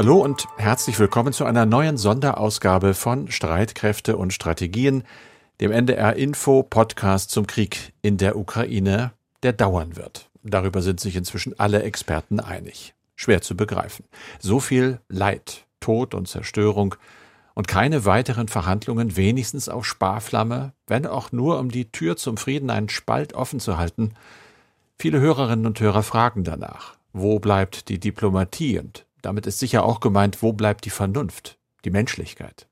Hallo und herzlich willkommen zu einer neuen Sonderausgabe von Streitkräfte und Strategien, dem NDR Info Podcast zum Krieg in der Ukraine, der dauern wird. Darüber sind sich inzwischen alle Experten einig. Schwer zu begreifen. So viel Leid, Tod und Zerstörung und keine weiteren Verhandlungen, wenigstens auf Sparflamme, wenn auch nur um die Tür zum Frieden einen Spalt offen zu halten. Viele Hörerinnen und Hörer fragen danach. Wo bleibt die Diplomatie? Und damit ist sicher auch gemeint, wo bleibt die Vernunft, die Menschlichkeit?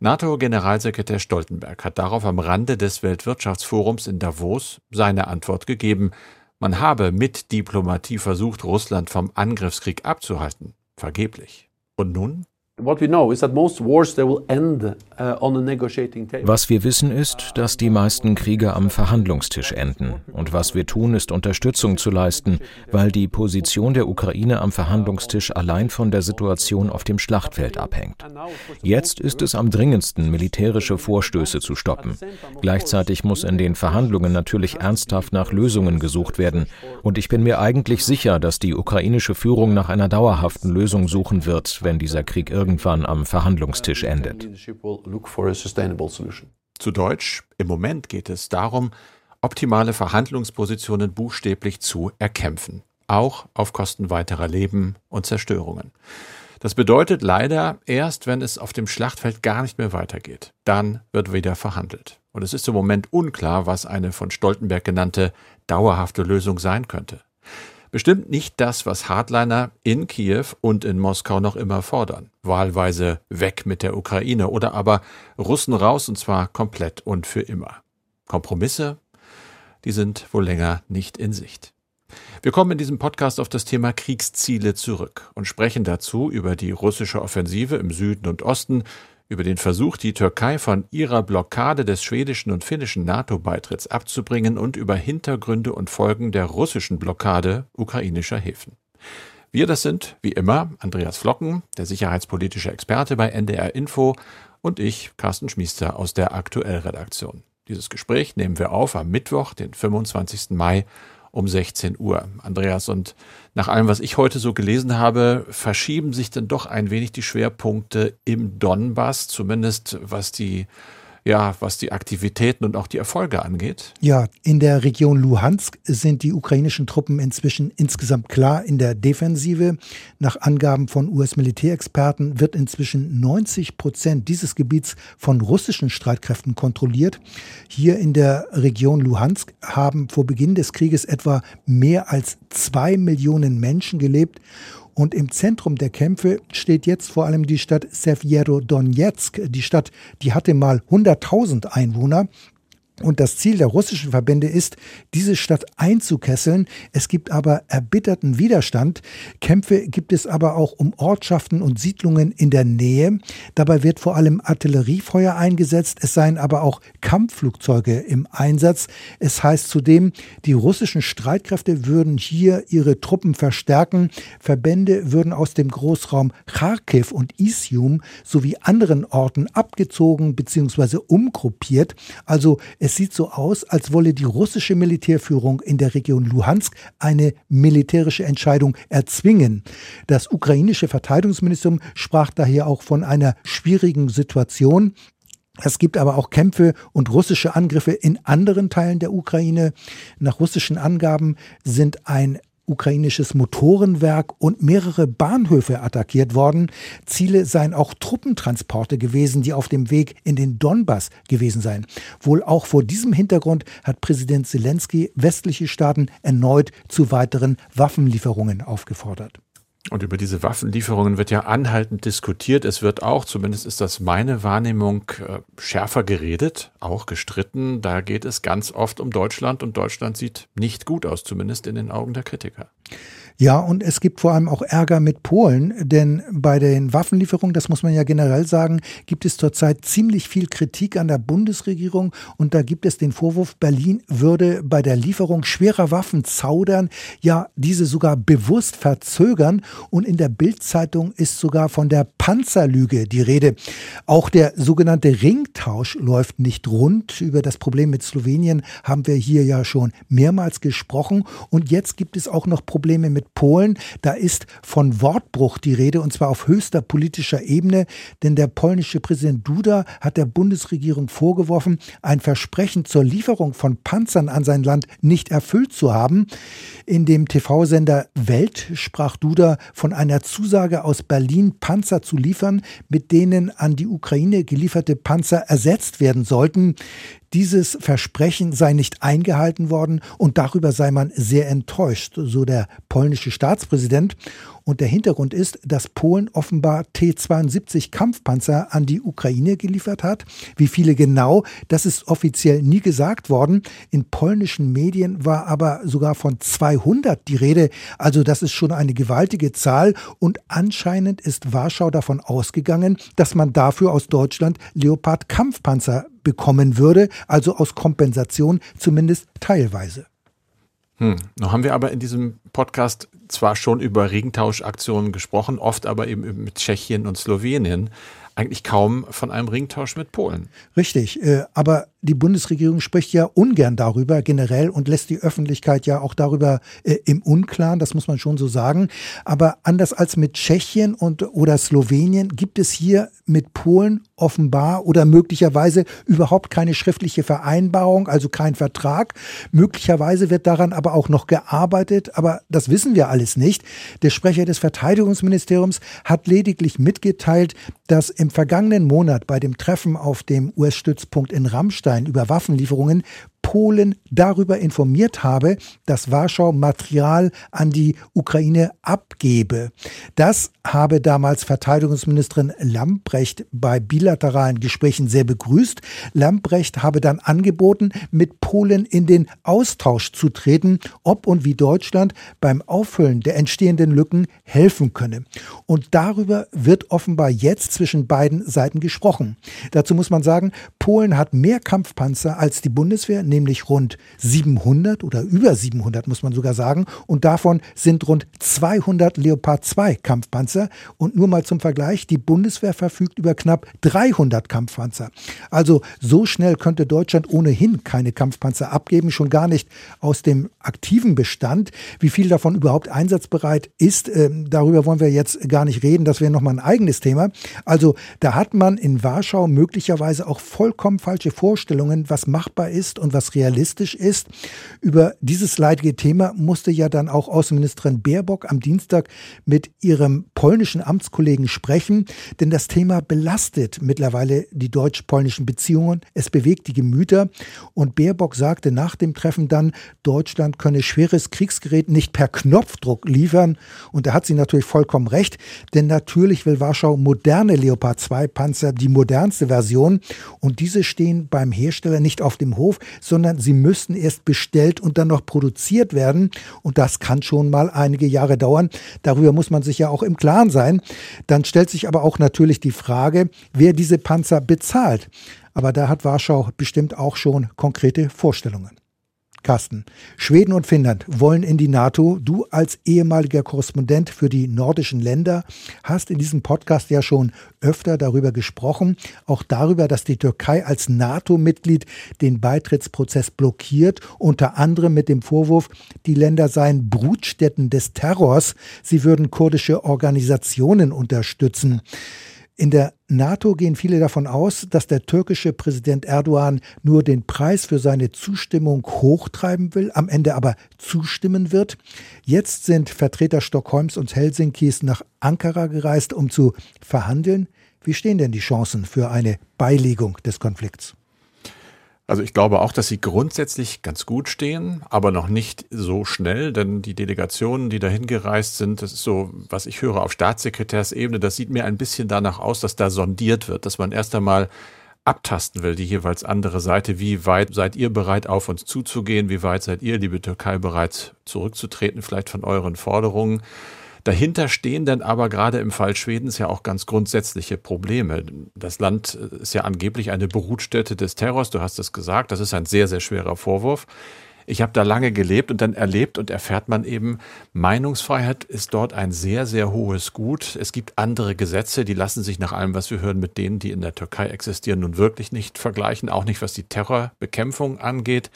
NATO-Generalsekretär Stoltenberg hat darauf am Rande des Weltwirtschaftsforums in Davos seine Antwort gegeben. Man habe mit Diplomatie versucht, Russland vom Angriffskrieg abzuhalten. Vergeblich. Und nun? Uh, Was wir wissen ist, dass die meisten Kriege am Verhandlungstisch enden. Und was wir tun, ist Unterstützung zu leisten, weil die Position der Ukraine am Verhandlungstisch allein von der Situation auf dem Schlachtfeld abhängt. Jetzt ist es am dringendsten, militärische Vorstöße zu stoppen. Gleichzeitig muss in den Verhandlungen natürlich ernsthaft nach Lösungen gesucht werden. Und ich bin mir eigentlich sicher, dass die ukrainische Führung nach einer dauerhaften Lösung suchen wird, wenn dieser Krieg irgendwie irgendwann am Verhandlungstisch endet. Zu Deutsch, im Moment geht es darum, optimale Verhandlungspositionen buchstäblich zu erkämpfen, auch auf Kosten weiterer Leben und Zerstörungen. Das bedeutet leider erst, wenn es auf dem Schlachtfeld gar nicht mehr weitergeht. Dann wird wieder verhandelt. Und es ist im Moment unklar, was eine von Stoltenberg genannte dauerhafte Lösung sein könnte. Bestimmt nicht das, was Hardliner in Kiew und in Moskau noch immer fordern. Wahlweise weg mit der Ukraine oder aber Russen raus und zwar komplett und für immer. Kompromisse, die sind wohl länger nicht in Sicht. Wir kommen in diesem Podcast auf das Thema Kriegsziele zurück und sprechen dazu über die russische Offensive im Süden und Osten, über den Versuch, die Türkei von ihrer Blockade des schwedischen und finnischen NATO-Beitritts abzubringen und über Hintergründe und Folgen der russischen Blockade ukrainischer Häfen. Wir, das sind, wie immer, Andreas Flocken, der sicherheitspolitische Experte bei NDR Info und ich, Carsten Schmiester aus der Aktuellredaktion. Dieses Gespräch nehmen wir auf am Mittwoch, den 25. Mai um 16 Uhr. Andreas, und nach allem, was ich heute so gelesen habe, verschieben sich dann doch ein wenig die Schwerpunkte im Donbass, zumindest was die ja, was die Aktivitäten und auch die Erfolge angeht? Ja, in der Region Luhansk sind die ukrainischen Truppen inzwischen insgesamt klar in der Defensive. Nach Angaben von US-Militärexperten wird inzwischen 90 Prozent dieses Gebiets von russischen Streitkräften kontrolliert. Hier in der Region Luhansk haben vor Beginn des Krieges etwa mehr als zwei Millionen Menschen gelebt und im Zentrum der Kämpfe steht jetzt vor allem die Stadt Sevjerodonetsk. Die Stadt, die hatte mal 100.000 Einwohner und das Ziel der russischen Verbände ist, diese Stadt einzukesseln. Es gibt aber erbitterten Widerstand. Kämpfe gibt es aber auch um Ortschaften und Siedlungen in der Nähe. Dabei wird vor allem Artilleriefeuer eingesetzt. Es seien aber auch Kampfflugzeuge im Einsatz. Es heißt zudem, die russischen Streitkräfte würden hier ihre Truppen verstärken. Verbände würden aus dem Großraum Kharkiv und Isium sowie anderen Orten abgezogen bzw. umgruppiert. Also es sieht so aus, als wolle die russische Militärführung in der Region Luhansk eine militärische Entscheidung erzwingen. Das ukrainische Verteidigungsministerium sprach daher auch von einer schwierigen Situation. Es gibt aber auch Kämpfe und russische Angriffe in anderen Teilen der Ukraine. Nach russischen Angaben sind ein ukrainisches Motorenwerk und mehrere Bahnhöfe attackiert worden. Ziele seien auch Truppentransporte gewesen, die auf dem Weg in den Donbass gewesen seien. Wohl auch vor diesem Hintergrund hat Präsident Zelensky westliche Staaten erneut zu weiteren Waffenlieferungen aufgefordert. Und über diese Waffenlieferungen wird ja anhaltend diskutiert. Es wird auch, zumindest ist das meine Wahrnehmung, äh, schärfer geredet, auch gestritten. Da geht es ganz oft um Deutschland und Deutschland sieht nicht gut aus, zumindest in den Augen der Kritiker. Ja, und es gibt vor allem auch Ärger mit Polen, denn bei den Waffenlieferungen, das muss man ja generell sagen, gibt es zurzeit ziemlich viel Kritik an der Bundesregierung und da gibt es den Vorwurf, Berlin würde bei der Lieferung schwerer Waffen zaudern, ja, diese sogar bewusst verzögern und in der Bildzeitung ist sogar von der Panzerlüge die Rede. Auch der sogenannte Ringtausch läuft nicht rund. Über das Problem mit Slowenien haben wir hier ja schon mehrmals gesprochen und jetzt gibt es auch noch Probleme mit Polen. Da ist von Wortbruch die Rede und zwar auf höchster politischer Ebene, denn der polnische Präsident Duda hat der Bundesregierung vorgeworfen, ein Versprechen zur Lieferung von Panzern an sein Land nicht erfüllt zu haben. In dem TV-Sender Welt sprach Duda von einer Zusage aus Berlin, Panzer zu liefern, mit denen an die Ukraine gelieferte Panzer ersetzt werden sollten. Dieses Versprechen sei nicht eingehalten worden und darüber sei man sehr enttäuscht, so der polnische Staatspräsident. Und der Hintergrund ist, dass Polen offenbar T-72 Kampfpanzer an die Ukraine geliefert hat. Wie viele genau, das ist offiziell nie gesagt worden. In polnischen Medien war aber sogar von 200 die Rede. Also das ist schon eine gewaltige Zahl. Und anscheinend ist Warschau davon ausgegangen, dass man dafür aus Deutschland Leopard Kampfpanzer bekommen würde, also aus Kompensation zumindest teilweise. Hm. Nun haben wir aber in diesem Podcast zwar schon über Ringtauschaktionen gesprochen, oft aber eben mit Tschechien und Slowenien eigentlich kaum von einem Ringtausch mit Polen. Richtig, äh, aber die Bundesregierung spricht ja ungern darüber generell und lässt die Öffentlichkeit ja auch darüber äh, im Unklaren, das muss man schon so sagen. Aber anders als mit Tschechien und oder Slowenien gibt es hier mit Polen offenbar oder möglicherweise überhaupt keine schriftliche Vereinbarung, also kein Vertrag. Möglicherweise wird daran aber auch noch gearbeitet, aber das wissen wir alles nicht. Der Sprecher des Verteidigungsministeriums hat lediglich mitgeteilt, dass im vergangenen Monat bei dem Treffen auf dem US-Stützpunkt in Rammstein über Waffenlieferungen Polen darüber informiert habe, dass Warschau Material an die Ukraine abgebe. Das habe damals Verteidigungsministerin Lambrecht bei bilateralen Gesprächen sehr begrüßt. Lambrecht habe dann angeboten, mit Polen in den Austausch zu treten, ob und wie Deutschland beim Auffüllen der entstehenden Lücken helfen könne. Und darüber wird offenbar jetzt zwischen beiden Seiten gesprochen. Dazu muss man sagen, Polen hat mehr Kampfpanzer als die Bundeswehr, nämlich rund 700 oder über 700 muss man sogar sagen. Und davon sind rund 200 Leopard 2 Kampfpanzer. Und nur mal zum Vergleich, die Bundeswehr verfügt über knapp 300 Kampfpanzer. Also so schnell könnte Deutschland ohnehin keine Kampfpanzer abgeben, schon gar nicht aus dem aktiven Bestand. Wie viel davon überhaupt einsatzbereit ist, äh, darüber wollen wir jetzt gar nicht reden. Das wäre nochmal ein eigenes Thema. Also da hat man in Warschau möglicherweise auch vollkommen falsche Vorstellungen, was machbar ist und was realistisch ist. Über dieses leidige Thema musste ja dann auch Außenministerin Baerbock am Dienstag mit ihrem polnischen Amtskollegen sprechen, denn das Thema belastet mittlerweile die deutsch-polnischen Beziehungen. Es bewegt die Gemüter und Baerbock sagte nach dem Treffen dann, Deutschland könne schweres Kriegsgerät nicht per Knopfdruck liefern und da hat sie natürlich vollkommen recht, denn natürlich will Warschau moderne Leopard 2 Panzer, die modernste Version und diese stehen beim Hersteller nicht auf dem Hof, sondern sie müssten erst bestellt und dann noch produziert werden. Und das kann schon mal einige Jahre dauern. Darüber muss man sich ja auch im Klaren sein. Dann stellt sich aber auch natürlich die Frage, wer diese Panzer bezahlt. Aber da hat Warschau bestimmt auch schon konkrete Vorstellungen. Carsten, Schweden und Finnland wollen in die NATO. Du als ehemaliger Korrespondent für die nordischen Länder hast in diesem Podcast ja schon öfter darüber gesprochen, auch darüber, dass die Türkei als NATO-Mitglied den Beitrittsprozess blockiert, unter anderem mit dem Vorwurf, die Länder seien Brutstätten des Terrors, sie würden kurdische Organisationen unterstützen. In der NATO gehen viele davon aus, dass der türkische Präsident Erdogan nur den Preis für seine Zustimmung hochtreiben will, am Ende aber zustimmen wird. Jetzt sind Vertreter Stockholms und Helsinkis nach Ankara gereist, um zu verhandeln. Wie stehen denn die Chancen für eine Beilegung des Konflikts? Also ich glaube auch, dass sie grundsätzlich ganz gut stehen, aber noch nicht so schnell, denn die Delegationen, die dahin gereist sind, das ist so, was ich höre auf Staatssekretärsebene, das sieht mir ein bisschen danach aus, dass da sondiert wird, dass man erst einmal abtasten will, die jeweils andere Seite. Wie weit seid ihr bereit, auf uns zuzugehen? Wie weit seid ihr, liebe Türkei, bereit, zurückzutreten, vielleicht von euren Forderungen? Dahinter stehen dann aber gerade im Fall Schwedens ja auch ganz grundsätzliche Probleme. Das Land ist ja angeblich eine Brutstätte des Terrors, du hast es gesagt, das ist ein sehr, sehr schwerer Vorwurf. Ich habe da lange gelebt und dann erlebt und erfährt man eben, Meinungsfreiheit ist dort ein sehr, sehr hohes Gut. Es gibt andere Gesetze, die lassen sich nach allem, was wir hören, mit denen, die in der Türkei existieren, nun wirklich nicht vergleichen, auch nicht was die Terrorbekämpfung angeht.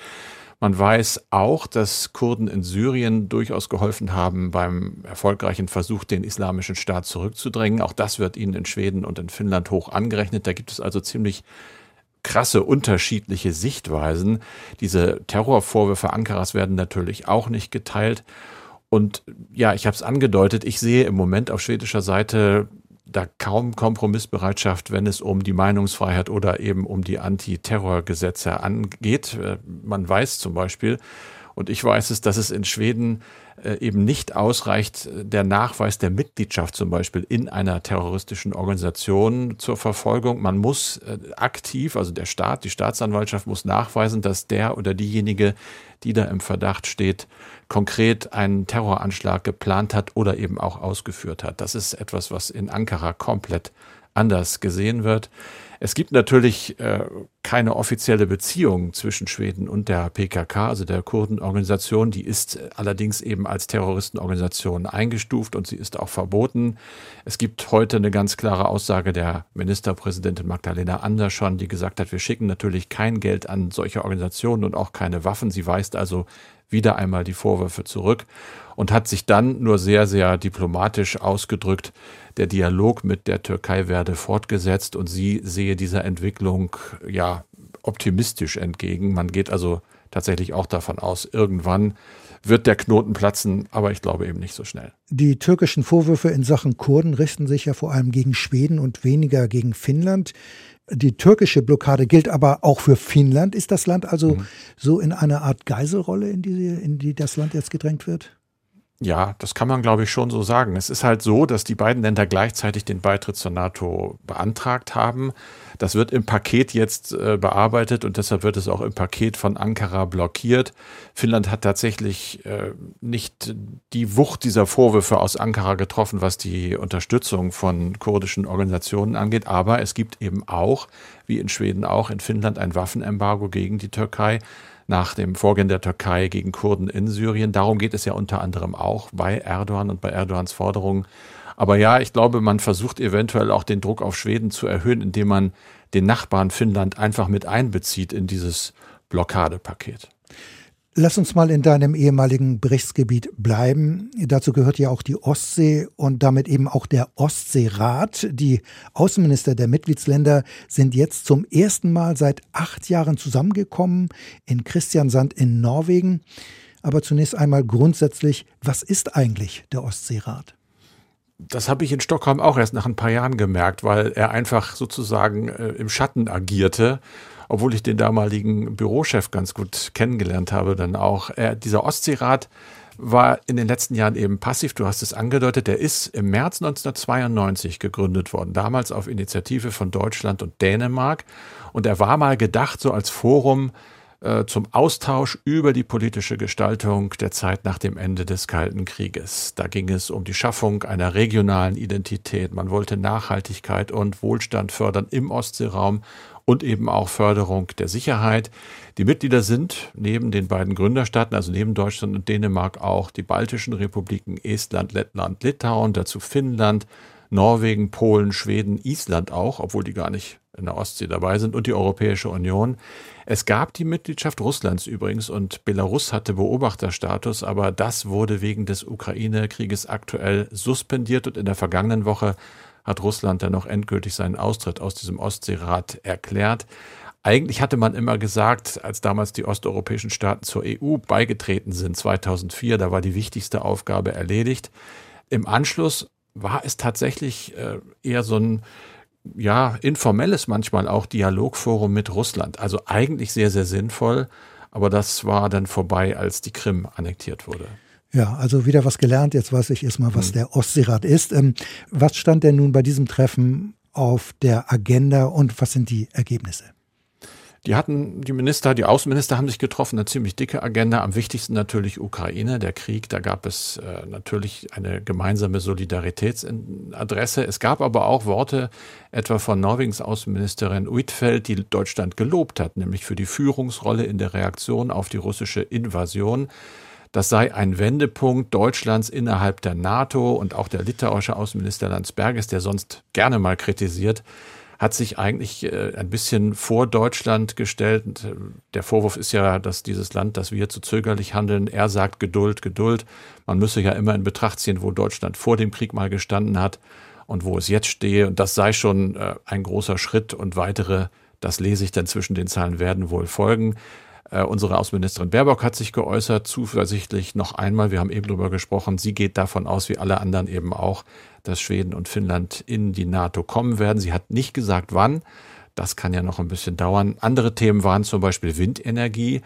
Man weiß auch, dass Kurden in Syrien durchaus geholfen haben beim erfolgreichen Versuch, den islamischen Staat zurückzudrängen. Auch das wird ihnen in Schweden und in Finnland hoch angerechnet. Da gibt es also ziemlich krasse unterschiedliche Sichtweisen. Diese Terrorvorwürfe Ankaras werden natürlich auch nicht geteilt. Und ja, ich habe es angedeutet, ich sehe im Moment auf schwedischer Seite da kaum Kompromissbereitschaft, wenn es um die Meinungsfreiheit oder eben um die Antiterrorgesetze angeht. Äh, man weiß zum Beispiel, und ich weiß es, dass es in Schweden eben nicht ausreicht, äh, der Nachweis der Mitgliedschaft zum Beispiel in einer terroristischen Organisation zur Verfolgung. Man muss äh, aktiv, also der Staat, die Staatsanwaltschaft muss nachweisen, dass der oder diejenige, die da im Verdacht steht, konkret einen Terroranschlag geplant hat oder eben auch ausgeführt hat. Das ist etwas, was in Ankara komplett anders gesehen wird. Es gibt natürlich äh, keine offizielle Beziehung zwischen Schweden und der PKK, also der Kurdenorganisation. Die ist allerdings eben als Terroristenorganisation eingestuft und sie ist auch verboten. Es gibt heute eine ganz klare Aussage der Ministerpräsidentin Magdalena Andersson, die gesagt hat, wir schicken natürlich kein Geld an solche Organisationen und auch keine Waffen. Sie weist also wieder einmal die Vorwürfe zurück und hat sich dann nur sehr, sehr diplomatisch ausgedrückt, der Dialog mit der Türkei werde fortgesetzt und sie sehe dieser Entwicklung ja optimistisch entgegen. Man geht also tatsächlich auch davon aus, irgendwann wird der Knoten platzen, aber ich glaube eben nicht so schnell. Die türkischen Vorwürfe in Sachen Kurden richten sich ja vor allem gegen Schweden und weniger gegen Finnland. Die türkische Blockade gilt aber auch für Finnland. Ist das Land also mhm. so in einer Art Geiselrolle, in die, in die das Land jetzt gedrängt wird? Ja, das kann man, glaube ich, schon so sagen. Es ist halt so, dass die beiden Länder gleichzeitig den Beitritt zur NATO beantragt haben. Das wird im Paket jetzt äh, bearbeitet und deshalb wird es auch im Paket von Ankara blockiert. Finnland hat tatsächlich äh, nicht die Wucht dieser Vorwürfe aus Ankara getroffen, was die Unterstützung von kurdischen Organisationen angeht. Aber es gibt eben auch, wie in Schweden auch, in Finnland ein Waffenembargo gegen die Türkei nach dem Vorgehen der Türkei gegen Kurden in Syrien. Darum geht es ja unter anderem auch bei Erdogan und bei Erdogans Forderungen. Aber ja, ich glaube, man versucht eventuell auch den Druck auf Schweden zu erhöhen, indem man den Nachbarn Finnland einfach mit einbezieht in dieses Blockadepaket. Lass uns mal in deinem ehemaligen Berichtsgebiet bleiben. Dazu gehört ja auch die Ostsee und damit eben auch der Ostseerat. Die Außenminister der Mitgliedsländer sind jetzt zum ersten Mal seit acht Jahren zusammengekommen in Christiansand in Norwegen. Aber zunächst einmal grundsätzlich, was ist eigentlich der Ostseerat? Das habe ich in Stockholm auch erst nach ein paar Jahren gemerkt, weil er einfach sozusagen äh, im Schatten agierte obwohl ich den damaligen Bürochef ganz gut kennengelernt habe, dann auch. Er, dieser Ostseerat war in den letzten Jahren eben passiv. Du hast es angedeutet. Der ist im März 1992 gegründet worden, damals auf Initiative von Deutschland und Dänemark. Und er war mal gedacht so als Forum äh, zum Austausch über die politische Gestaltung der Zeit nach dem Ende des Kalten Krieges. Da ging es um die Schaffung einer regionalen Identität. Man wollte Nachhaltigkeit und Wohlstand fördern im Ostseeraum und eben auch Förderung der Sicherheit. Die Mitglieder sind neben den beiden Gründerstaaten, also neben Deutschland und Dänemark, auch die baltischen Republiken Estland, Lettland, Litauen, dazu Finnland, Norwegen, Polen, Schweden, Island auch, obwohl die gar nicht in der Ostsee dabei sind, und die Europäische Union. Es gab die Mitgliedschaft Russlands übrigens und Belarus hatte Beobachterstatus, aber das wurde wegen des Ukraine-Krieges aktuell suspendiert und in der vergangenen Woche hat Russland dann noch endgültig seinen Austritt aus diesem Ostseerat erklärt. Eigentlich hatte man immer gesagt, als damals die osteuropäischen Staaten zur EU beigetreten sind, 2004, da war die wichtigste Aufgabe erledigt. Im Anschluss war es tatsächlich äh, eher so ein ja, informelles manchmal auch Dialogforum mit Russland. Also eigentlich sehr, sehr sinnvoll, aber das war dann vorbei, als die Krim annektiert wurde. Ja, also wieder was gelernt. Jetzt weiß ich erstmal, was mhm. der Ostseerat ist. Ähm, was stand denn nun bei diesem Treffen auf der Agenda und was sind die Ergebnisse? Die hatten, die Minister, die Außenminister haben sich getroffen, eine ziemlich dicke Agenda. Am wichtigsten natürlich Ukraine, der Krieg. Da gab es äh, natürlich eine gemeinsame Solidaritätsadresse. Es gab aber auch Worte etwa von Norwegens Außenministerin Uitfeld, die Deutschland gelobt hat, nämlich für die Führungsrolle in der Reaktion auf die russische Invasion. Das sei ein Wendepunkt Deutschlands innerhalb der NATO und auch der litauische Außenminister Landsbergis, der sonst gerne mal kritisiert, hat sich eigentlich äh, ein bisschen vor Deutschland gestellt. Der Vorwurf ist ja, dass dieses Land, dass wir zu zögerlich handeln. Er sagt Geduld, Geduld. Man müsse ja immer in Betracht ziehen, wo Deutschland vor dem Krieg mal gestanden hat und wo es jetzt stehe. Und das sei schon äh, ein großer Schritt und weitere, das lese ich dann zwischen den Zahlen, werden wohl folgen. Äh, unsere Außenministerin Baerbock hat sich geäußert, zuversichtlich noch einmal, wir haben eben darüber gesprochen, sie geht davon aus, wie alle anderen eben auch, dass Schweden und Finnland in die NATO kommen werden. Sie hat nicht gesagt, wann. Das kann ja noch ein bisschen dauern. Andere Themen waren zum Beispiel Windenergie.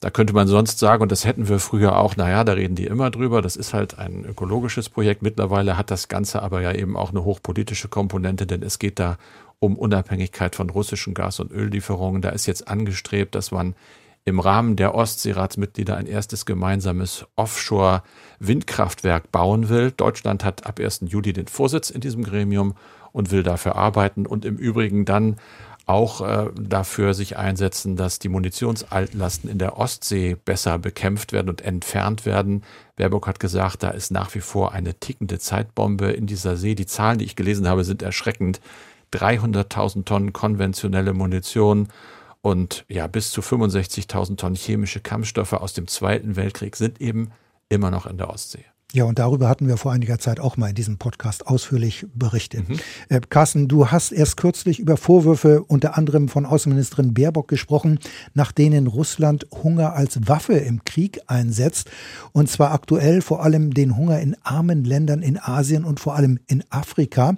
Da könnte man sonst sagen, und das hätten wir früher auch, naja, da reden die immer drüber, das ist halt ein ökologisches Projekt. Mittlerweile hat das Ganze aber ja eben auch eine hochpolitische Komponente, denn es geht da um Unabhängigkeit von russischen Gas- und Öllieferungen. Da ist jetzt angestrebt, dass man im Rahmen der Ostseeratsmitglieder ein erstes gemeinsames Offshore-Windkraftwerk bauen will. Deutschland hat ab 1. Juli den Vorsitz in diesem Gremium und will dafür arbeiten und im Übrigen dann auch äh, dafür sich einsetzen, dass die Munitionsaltlasten in der Ostsee besser bekämpft werden und entfernt werden. Baerbock hat gesagt, da ist nach wie vor eine tickende Zeitbombe in dieser See. Die Zahlen, die ich gelesen habe, sind erschreckend. 300.000 Tonnen konventionelle Munition und ja, bis zu 65.000 Tonnen chemische Kampfstoffe aus dem Zweiten Weltkrieg sind eben immer noch in der Ostsee. Ja, und darüber hatten wir vor einiger Zeit auch mal in diesem Podcast ausführlich berichtet. Mhm. Äh, Carsten, du hast erst kürzlich über Vorwürfe unter anderem von Außenministerin Baerbock gesprochen, nach denen Russland Hunger als Waffe im Krieg einsetzt. Und zwar aktuell vor allem den Hunger in armen Ländern in Asien und vor allem in Afrika.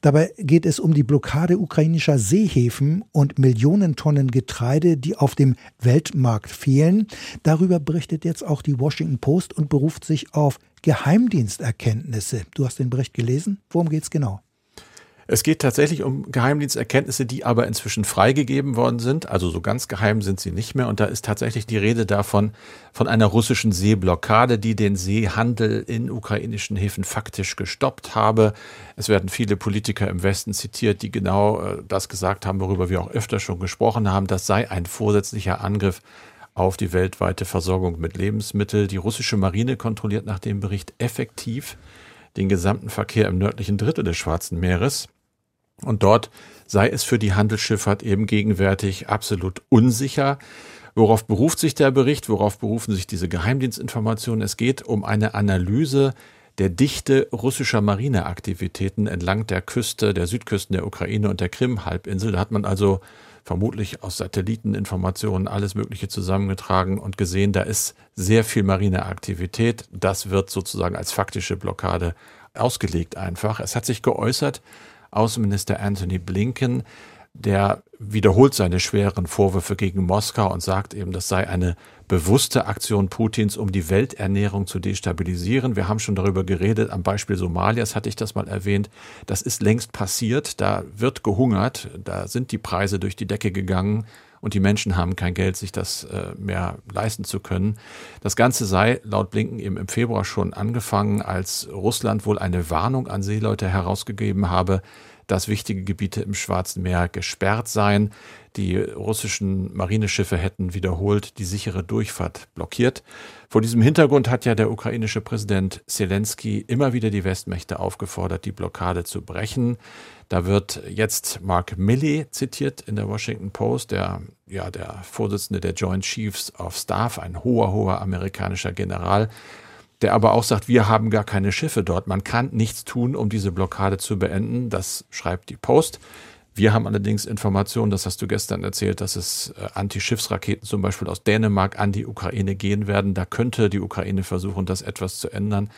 Dabei geht es um die Blockade ukrainischer Seehäfen und Millionen Tonnen Getreide, die auf dem Weltmarkt fehlen. Darüber berichtet jetzt auch die Washington Post und beruft sich auf Geheimdiensterkenntnisse. Du hast den Bericht gelesen. Worum geht es genau? Es geht tatsächlich um Geheimdiensterkenntnisse, die aber inzwischen freigegeben worden sind. Also so ganz geheim sind sie nicht mehr. Und da ist tatsächlich die Rede davon, von einer russischen Seeblockade, die den Seehandel in ukrainischen Häfen faktisch gestoppt habe. Es werden viele Politiker im Westen zitiert, die genau äh, das gesagt haben, worüber wir auch öfter schon gesprochen haben. Das sei ein vorsätzlicher Angriff auf die weltweite Versorgung mit Lebensmitteln. Die russische Marine kontrolliert nach dem Bericht effektiv den gesamten Verkehr im nördlichen Drittel des Schwarzen Meeres. Und dort sei es für die Handelsschifffahrt eben gegenwärtig absolut unsicher. Worauf beruft sich der Bericht? Worauf berufen sich diese Geheimdienstinformationen? Es geht um eine Analyse der Dichte russischer Marineaktivitäten entlang der Küste, der Südküsten der Ukraine und der Krim-Halbinsel. Da hat man also vermutlich aus Satelliteninformationen alles Mögliche zusammengetragen und gesehen, da ist sehr viel Marineaktivität. Das wird sozusagen als faktische Blockade ausgelegt einfach. Es hat sich geäußert, Außenminister Anthony Blinken, der wiederholt seine schweren Vorwürfe gegen Moskau und sagt eben, das sei eine bewusste Aktion Putins, um die Welternährung zu destabilisieren. Wir haben schon darüber geredet, am Beispiel Somalias hatte ich das mal erwähnt. Das ist längst passiert, da wird gehungert, da sind die Preise durch die Decke gegangen und die Menschen haben kein Geld, sich das äh, mehr leisten zu können. Das Ganze sei laut Blinken eben im Februar schon angefangen, als Russland wohl eine Warnung an Seeleute herausgegeben habe, dass wichtige Gebiete im Schwarzen Meer gesperrt seien. Die russischen Marineschiffe hätten wiederholt die sichere Durchfahrt blockiert. Vor diesem Hintergrund hat ja der ukrainische Präsident Zelensky immer wieder die Westmächte aufgefordert, die Blockade zu brechen. Da wird jetzt Mark Milley zitiert in der Washington Post, der, ja, der Vorsitzende der Joint Chiefs of Staff, ein hoher, hoher amerikanischer General, der aber auch sagt, wir haben gar keine Schiffe dort. Man kann nichts tun, um diese Blockade zu beenden. Das schreibt die Post. Wir haben allerdings Informationen, das hast du gestern erzählt, dass es äh, Anti-Schiffsraketen zum Beispiel aus Dänemark an die Ukraine gehen werden. Da könnte die Ukraine versuchen, das etwas zu ändern.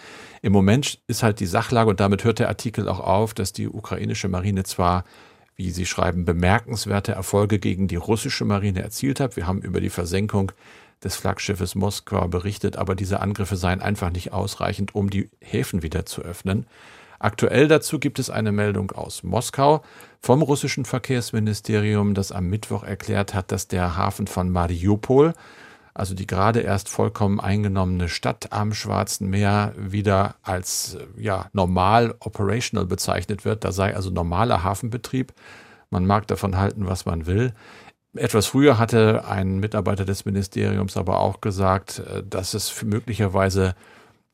Im Moment ist halt die Sachlage, und damit hört der Artikel auch auf, dass die ukrainische Marine zwar wie Sie schreiben, bemerkenswerte Erfolge gegen die russische Marine erzielt hat. Wir haben über die Versenkung des Flaggschiffes Moskwa berichtet, aber diese Angriffe seien einfach nicht ausreichend, um die Häfen wieder zu öffnen. Aktuell dazu gibt es eine Meldung aus Moskau vom russischen Verkehrsministerium, das am Mittwoch erklärt hat, dass der Hafen von Mariupol, also die gerade erst vollkommen eingenommene Stadt am Schwarzen Meer, wieder als ja, normal operational bezeichnet wird. Da sei also normaler Hafenbetrieb. Man mag davon halten, was man will. Etwas früher hatte ein Mitarbeiter des Ministeriums aber auch gesagt, äh, dass es möglicherweise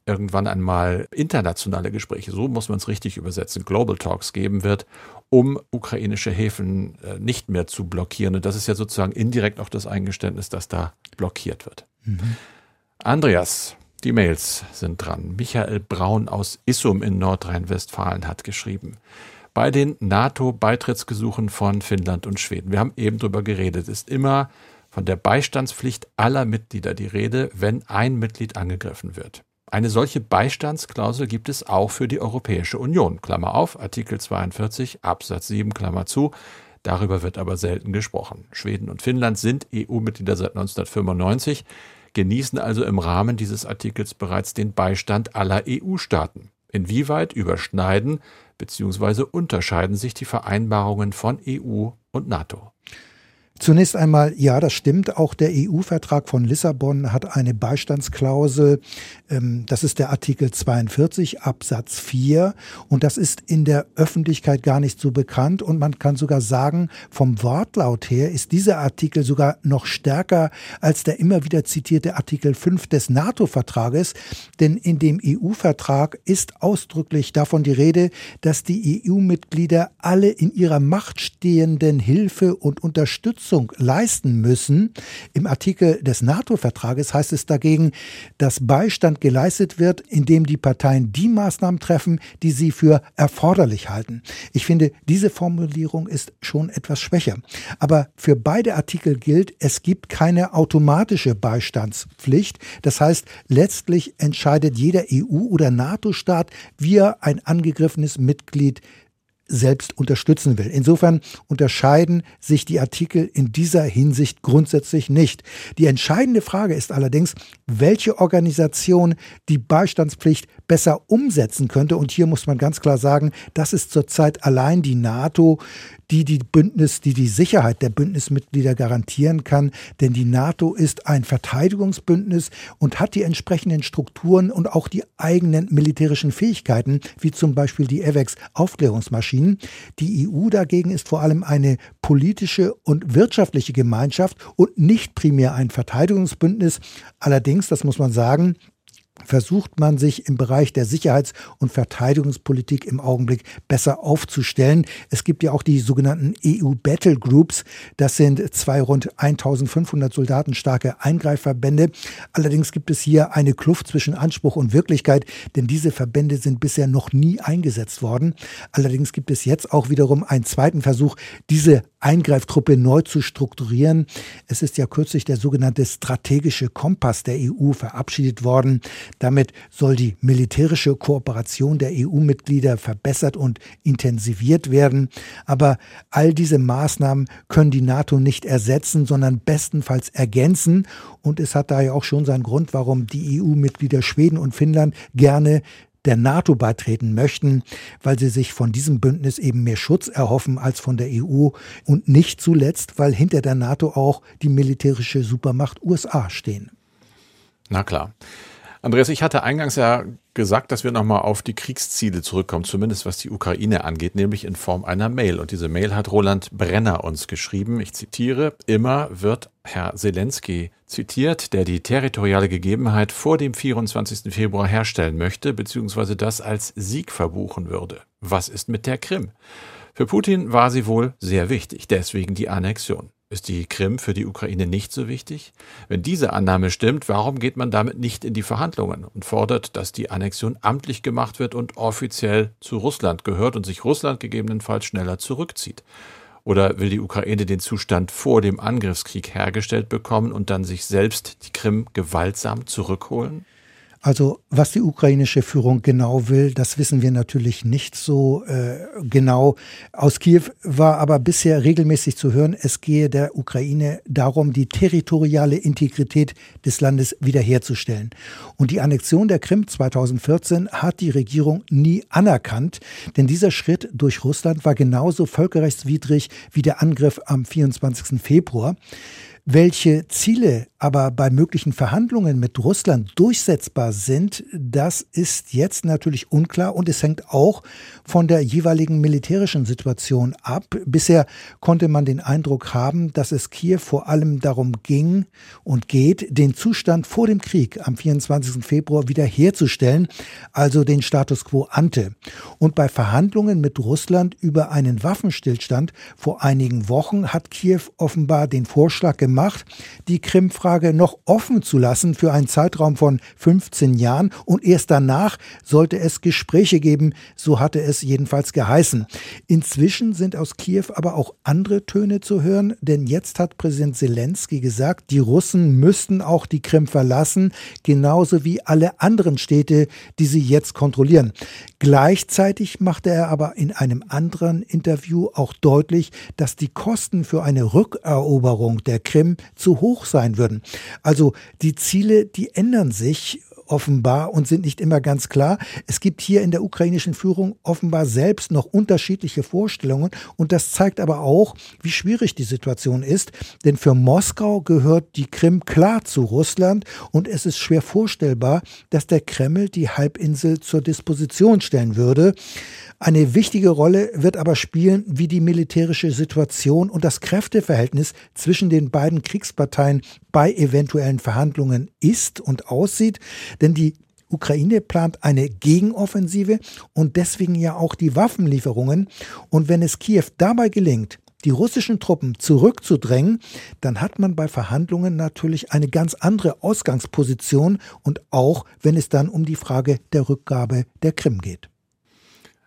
irgendwann einmal internationale Gespräche, so muss man es richtig übersetzen, Global Talks geben wird, um ukrainische Häfen äh, nicht mehr zu blockieren. Und das ist ja sozusagen indirekt auch das Eingeständnis, dass da blockiert wird. Mhm. Andreas, die Mails sind dran. Michael Braun aus Issum in Nordrhein-Westfalen hat geschrieben. Bei den NATO-Beitrittsgesuchen von Finnland und Schweden, wir haben eben darüber geredet, ist immer von der Beistandspflicht aller Mitglieder die Rede, wenn ein Mitglied angegriffen wird. Eine solche Beistandsklausel gibt es auch für die Europäische Union. Klammer auf, Artikel 42 Absatz 7 Klammer zu. Darüber wird aber selten gesprochen. Schweden und Finnland sind EU-Mitglieder seit 1995, genießen also im Rahmen dieses Artikels bereits den Beistand aller EU-Staaten. Inwieweit überschneiden bzw. unterscheiden sich die Vereinbarungen von EU und NATO? Zunächst einmal, ja, das stimmt. Auch der EU-Vertrag von Lissabon hat eine Beistandsklausel. Ähm, das ist der Artikel 42 Absatz 4. Und das ist in der Öffentlichkeit gar nicht so bekannt. Und man kann sogar sagen, vom Wortlaut her ist dieser Artikel sogar noch stärker als der immer wieder zitierte Artikel 5 des NATO-Vertrages. Denn in dem EU-Vertrag ist ausdrücklich davon die Rede, dass die EU-Mitglieder alle in ihrer Macht stehenden Hilfe und Unterstützung Unterstützung leisten müssen. Im Artikel des NATO-Vertrages heißt es dagegen, dass Beistand geleistet wird, indem die Parteien die Maßnahmen treffen, die sie für erforderlich halten. Ich finde, diese Formulierung ist schon etwas schwächer. Aber für beide Artikel gilt, es gibt keine automatische Beistandspflicht. Das heißt, letztlich entscheidet jeder EU- oder NATO-Staat, wie er ein angegriffenes Mitglied selbst unterstützen will. Insofern unterscheiden sich die Artikel in dieser Hinsicht grundsätzlich nicht. Die entscheidende Frage ist allerdings, welche Organisation die Beistandspflicht besser umsetzen könnte. Und hier muss man ganz klar sagen, das ist zurzeit allein die NATO, die die Bündnis, die die Sicherheit der Bündnismitglieder garantieren kann. Denn die NATO ist ein Verteidigungsbündnis und hat die entsprechenden Strukturen und auch die eigenen militärischen Fähigkeiten, wie zum Beispiel die AVEX Aufklärungsmaschinen. Die EU dagegen ist vor allem eine politische und wirtschaftliche Gemeinschaft und nicht primär ein Verteidigungsbündnis. Allerdings, das muss man sagen, versucht man sich im Bereich der Sicherheits- und Verteidigungspolitik im Augenblick besser aufzustellen. Es gibt ja auch die sogenannten EU Battle Groups. Das sind zwei rund 1500 Soldaten starke Eingreifverbände. Allerdings gibt es hier eine Kluft zwischen Anspruch und Wirklichkeit, denn diese Verbände sind bisher noch nie eingesetzt worden. Allerdings gibt es jetzt auch wiederum einen zweiten Versuch, diese Eingreiftruppe neu zu strukturieren. Es ist ja kürzlich der sogenannte strategische Kompass der EU verabschiedet worden. Damit soll die militärische Kooperation der EU-Mitglieder verbessert und intensiviert werden. Aber all diese Maßnahmen können die NATO nicht ersetzen, sondern bestenfalls ergänzen. Und es hat daher auch schon seinen Grund, warum die EU-Mitglieder Schweden und Finnland gerne der NATO beitreten möchten, weil sie sich von diesem Bündnis eben mehr Schutz erhoffen als von der EU und nicht zuletzt, weil hinter der NATO auch die militärische Supermacht USA stehen. Na klar. Andreas, ich hatte eingangs ja gesagt, dass wir nochmal auf die Kriegsziele zurückkommen, zumindest was die Ukraine angeht, nämlich in Form einer Mail. Und diese Mail hat Roland Brenner uns geschrieben. Ich zitiere, immer wird Herr Zelensky zitiert, der die territoriale Gegebenheit vor dem 24. Februar herstellen möchte, beziehungsweise das als Sieg verbuchen würde. Was ist mit der Krim? Für Putin war sie wohl sehr wichtig, deswegen die Annexion. Ist die Krim für die Ukraine nicht so wichtig? Wenn diese Annahme stimmt, warum geht man damit nicht in die Verhandlungen und fordert, dass die Annexion amtlich gemacht wird und offiziell zu Russland gehört und sich Russland gegebenenfalls schneller zurückzieht? Oder will die Ukraine den Zustand vor dem Angriffskrieg hergestellt bekommen und dann sich selbst die Krim gewaltsam zurückholen? Also was die ukrainische Führung genau will, das wissen wir natürlich nicht so äh, genau. Aus Kiew war aber bisher regelmäßig zu hören, es gehe der Ukraine darum, die territoriale Integrität des Landes wiederherzustellen. Und die Annexion der Krim 2014 hat die Regierung nie anerkannt, denn dieser Schritt durch Russland war genauso völkerrechtswidrig wie der Angriff am 24. Februar. Welche Ziele aber bei möglichen Verhandlungen mit Russland durchsetzbar sind, das ist jetzt natürlich unklar und es hängt auch von der jeweiligen militärischen Situation ab. Bisher konnte man den Eindruck haben, dass es Kiew vor allem darum ging und geht, den Zustand vor dem Krieg am 24. Februar wiederherzustellen, also den Status quo ante. Und bei Verhandlungen mit Russland über einen Waffenstillstand vor einigen Wochen hat Kiew offenbar den Vorschlag gemacht, die Krim-Frage Frage noch offen zu lassen für einen Zeitraum von 15 Jahren und erst danach sollte es Gespräche geben, so hatte es jedenfalls geheißen. Inzwischen sind aus Kiew aber auch andere Töne zu hören, denn jetzt hat Präsident Zelensky gesagt, die Russen müssten auch die Krim verlassen, genauso wie alle anderen Städte, die sie jetzt kontrollieren. Gleichzeitig machte er aber in einem anderen Interview auch deutlich, dass die Kosten für eine Rückeroberung der Krim zu hoch sein würden. Also die Ziele, die ändern sich offenbar und sind nicht immer ganz klar. Es gibt hier in der ukrainischen Führung offenbar selbst noch unterschiedliche Vorstellungen und das zeigt aber auch, wie schwierig die Situation ist, denn für Moskau gehört die Krim klar zu Russland und es ist schwer vorstellbar, dass der Kreml die Halbinsel zur Disposition stellen würde. Eine wichtige Rolle wird aber spielen, wie die militärische Situation und das Kräfteverhältnis zwischen den beiden Kriegsparteien bei eventuellen Verhandlungen ist und aussieht. Denn die Ukraine plant eine Gegenoffensive und deswegen ja auch die Waffenlieferungen. Und wenn es Kiew dabei gelingt, die russischen Truppen zurückzudrängen, dann hat man bei Verhandlungen natürlich eine ganz andere Ausgangsposition und auch wenn es dann um die Frage der Rückgabe der Krim geht.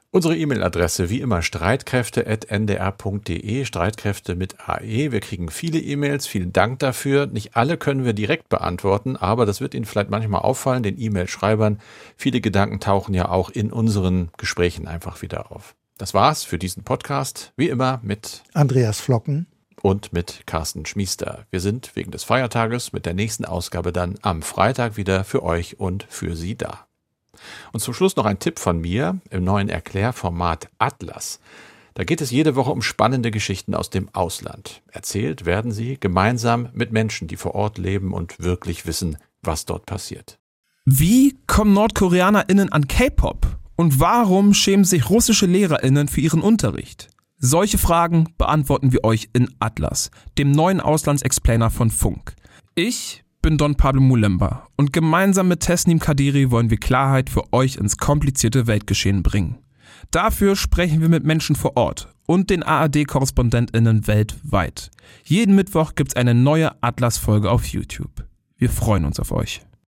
Unsere E-Mail-Adresse wie immer streitkräfte.ndr.de, Streitkräfte mit AE. Wir kriegen viele E-Mails, vielen Dank dafür. Nicht alle können wir direkt beantworten, aber das wird Ihnen vielleicht manchmal auffallen, den E-Mail-Schreibern. Viele Gedanken tauchen ja auch in unseren Gesprächen einfach wieder auf. Das war's für diesen Podcast, wie immer mit Andreas Flocken und mit Carsten Schmiester. Wir sind wegen des Feiertages mit der nächsten Ausgabe dann am Freitag wieder für euch und für Sie da. Und zum Schluss noch ein Tipp von mir im neuen Erklärformat Atlas. Da geht es jede Woche um spannende Geschichten aus dem Ausland. Erzählt werden sie gemeinsam mit Menschen, die vor Ort leben und wirklich wissen, was dort passiert. Wie kommen NordkoreanerInnen an K-Pop? Und warum schämen sich russische LehrerInnen für ihren Unterricht? Solche Fragen beantworten wir euch in Atlas, dem neuen Auslandsexplainer von Funk. Ich bin Don Pablo Mulemba und gemeinsam mit Tesnim Kadiri wollen wir Klarheit für euch ins komplizierte Weltgeschehen bringen. Dafür sprechen wir mit Menschen vor Ort und den ARD-KorrespondentInnen weltweit. Jeden Mittwoch gibt's eine neue Atlas-Folge auf YouTube. Wir freuen uns auf euch.